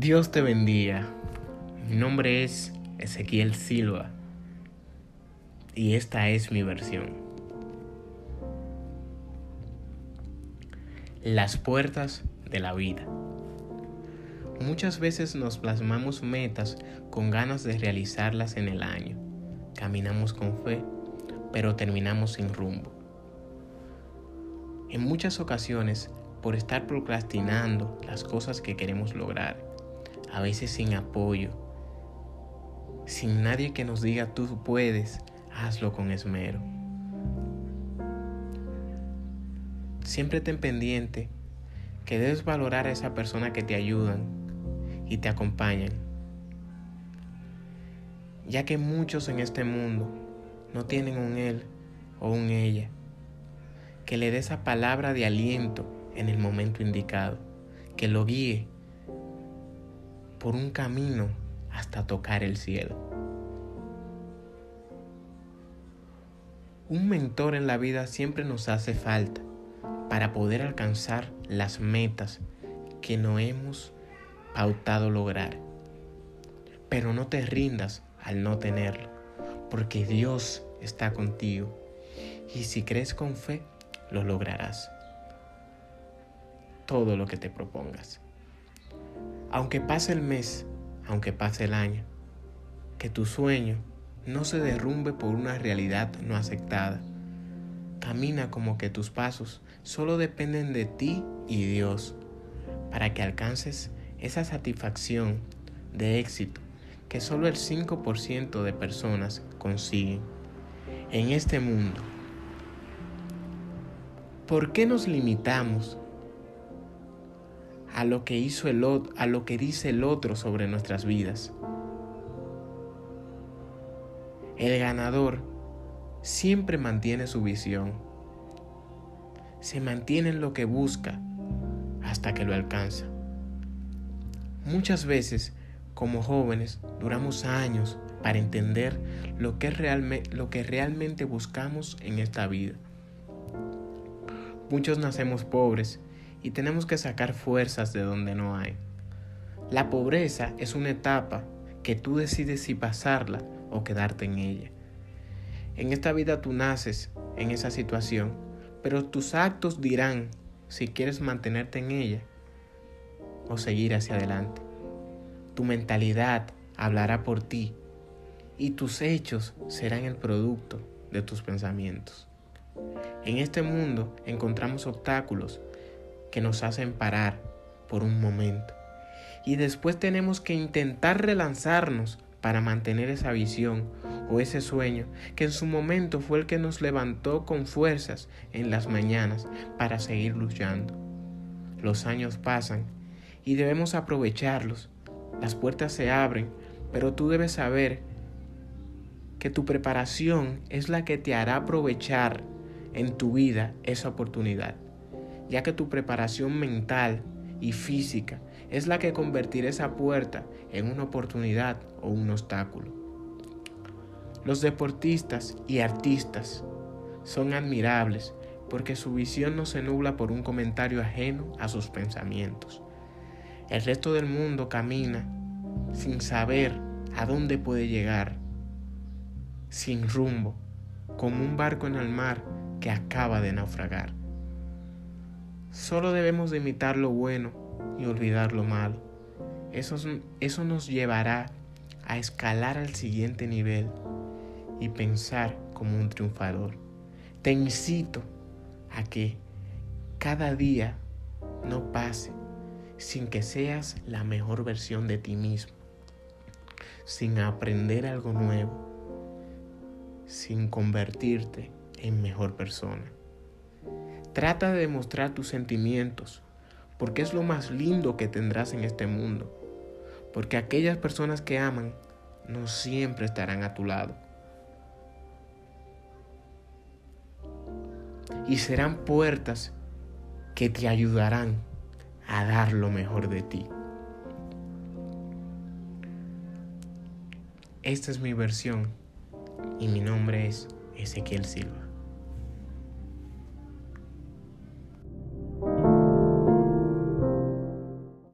Dios te bendiga. Mi nombre es Ezequiel Silva y esta es mi versión. Las puertas de la vida. Muchas veces nos plasmamos metas con ganas de realizarlas en el año. Caminamos con fe, pero terminamos sin rumbo. En muchas ocasiones, por estar procrastinando las cosas que queremos lograr, a veces sin apoyo, sin nadie que nos diga tú puedes, hazlo con esmero. Siempre ten pendiente que debes valorar a esa persona que te ayudan y te acompañan, ya que muchos en este mundo no tienen un él o un ella que le dé esa palabra de aliento en el momento indicado, que lo guíe por un camino hasta tocar el cielo. Un mentor en la vida siempre nos hace falta para poder alcanzar las metas que no hemos pautado lograr. Pero no te rindas al no tenerlo, porque Dios está contigo y si crees con fe, lo lograrás. Todo lo que te propongas. Aunque pase el mes, aunque pase el año, que tu sueño no se derrumbe por una realidad no aceptada. Camina como que tus pasos solo dependen de ti y Dios para que alcances esa satisfacción de éxito que solo el 5% de personas consiguen en este mundo. ¿Por qué nos limitamos a lo que hizo el otro, a lo que dice el otro sobre nuestras vidas. El ganador siempre mantiene su visión. Se mantiene en lo que busca hasta que lo alcanza. Muchas veces, como jóvenes, duramos años para entender lo que, lo que realmente buscamos en esta vida. Muchos nacemos pobres y tenemos que sacar fuerzas de donde no hay. La pobreza es una etapa que tú decides si pasarla o quedarte en ella. En esta vida tú naces en esa situación, pero tus actos dirán si quieres mantenerte en ella o seguir hacia adelante. Tu mentalidad hablará por ti y tus hechos serán el producto de tus pensamientos. En este mundo encontramos obstáculos que nos hacen parar por un momento. Y después tenemos que intentar relanzarnos para mantener esa visión o ese sueño que en su momento fue el que nos levantó con fuerzas en las mañanas para seguir luchando. Los años pasan y debemos aprovecharlos. Las puertas se abren, pero tú debes saber que tu preparación es la que te hará aprovechar en tu vida esa oportunidad ya que tu preparación mental y física es la que convertirá esa puerta en una oportunidad o un obstáculo. Los deportistas y artistas son admirables porque su visión no se nubla por un comentario ajeno a sus pensamientos. El resto del mundo camina sin saber a dónde puede llegar, sin rumbo, como un barco en el mar que acaba de naufragar. Solo debemos de imitar lo bueno y olvidar lo malo. Eso, eso nos llevará a escalar al siguiente nivel y pensar como un triunfador. Te incito a que cada día no pase sin que seas la mejor versión de ti mismo, sin aprender algo nuevo, sin convertirte en mejor persona. Trata de demostrar tus sentimientos, porque es lo más lindo que tendrás en este mundo. Porque aquellas personas que aman no siempre estarán a tu lado. Y serán puertas que te ayudarán a dar lo mejor de ti. Esta es mi versión y mi nombre es Ezequiel Silva.